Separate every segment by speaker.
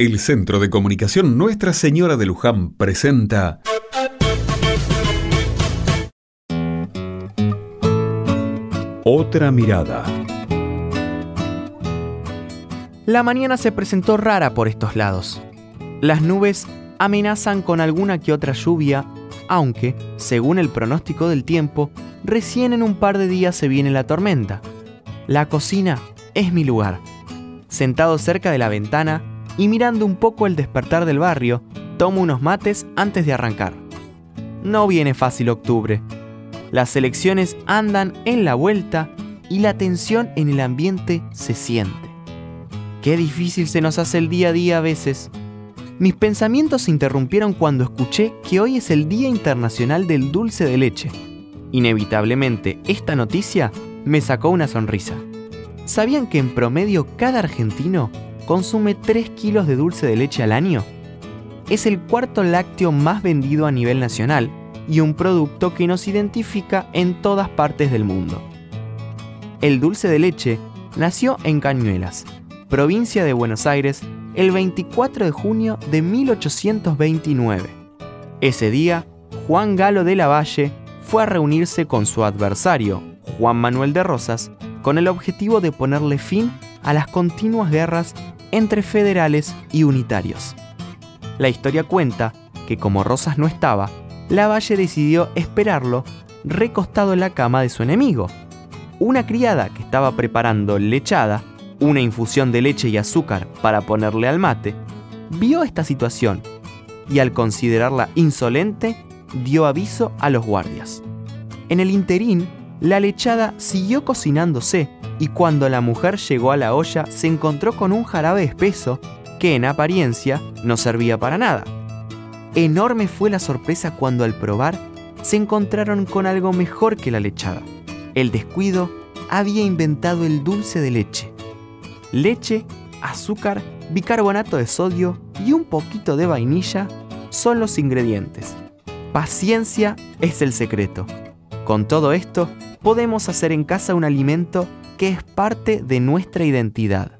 Speaker 1: El Centro de Comunicación Nuestra Señora de Luján presenta Otra mirada.
Speaker 2: La mañana se presentó rara por estos lados. Las nubes amenazan con alguna que otra lluvia, aunque, según el pronóstico del tiempo, recién en un par de días se viene la tormenta. La cocina es mi lugar. Sentado cerca de la ventana, y mirando un poco el despertar del barrio, tomo unos mates antes de arrancar. No viene fácil octubre. Las elecciones andan en la vuelta y la tensión en el ambiente se siente. Qué difícil se nos hace el día a día a veces. Mis pensamientos se interrumpieron cuando escuché que hoy es el Día Internacional del Dulce de Leche. Inevitablemente, esta noticia me sacó una sonrisa. ¿Sabían que en promedio cada argentino consume 3 kilos de dulce de leche al año. Es el cuarto lácteo más vendido a nivel nacional y un producto que nos identifica en todas partes del mundo. El dulce de leche nació en Cañuelas, provincia de Buenos Aires, el 24 de junio de 1829. Ese día, Juan Galo de la Valle fue a reunirse con su adversario, Juan Manuel de Rosas, con el objetivo de ponerle fin a las continuas guerras entre federales y unitarios. La historia cuenta que como Rosas no estaba, Lavalle decidió esperarlo recostado en la cama de su enemigo. Una criada que estaba preparando lechada, una infusión de leche y azúcar para ponerle al mate, vio esta situación y al considerarla insolente, dio aviso a los guardias. En el interín, la lechada siguió cocinándose y cuando la mujer llegó a la olla se encontró con un jarabe espeso que en apariencia no servía para nada. Enorme fue la sorpresa cuando al probar se encontraron con algo mejor que la lechada. El descuido había inventado el dulce de leche. Leche, azúcar, bicarbonato de sodio y un poquito de vainilla son los ingredientes. Paciencia es el secreto. Con todo esto, podemos hacer en casa un alimento que es parte de nuestra identidad.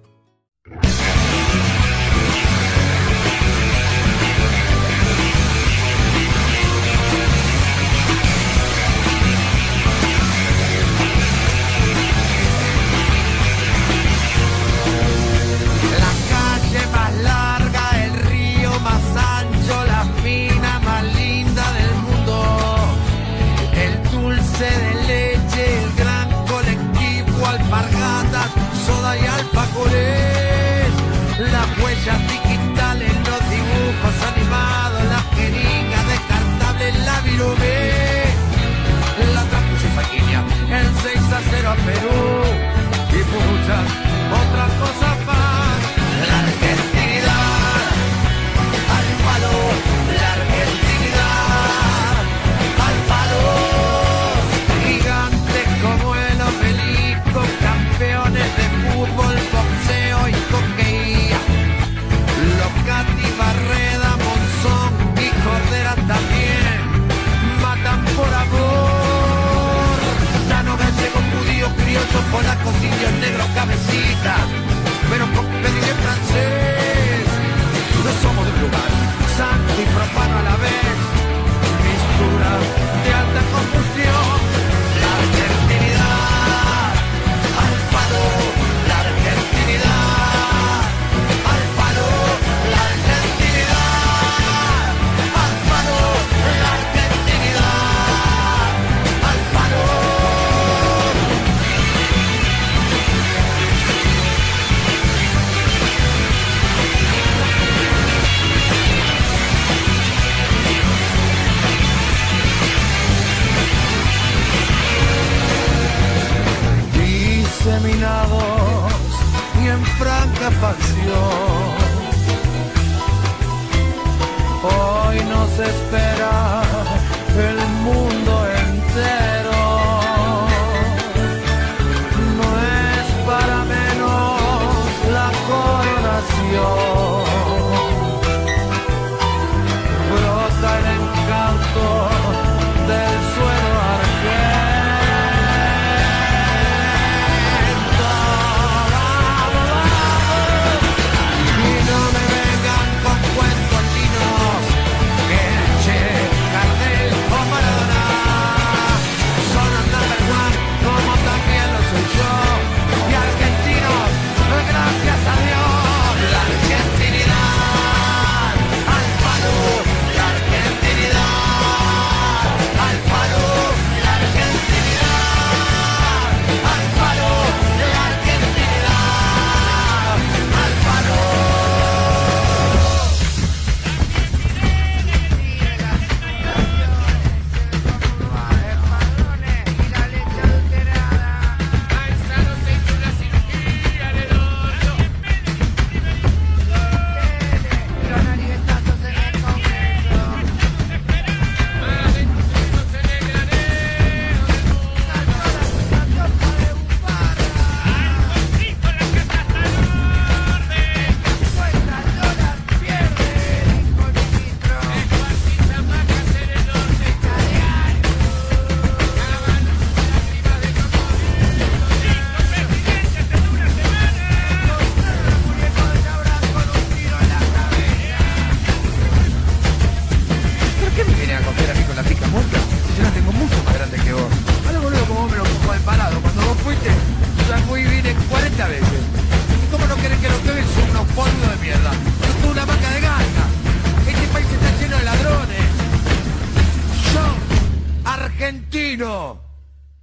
Speaker 3: Pasión. Hoy nos espera el mundo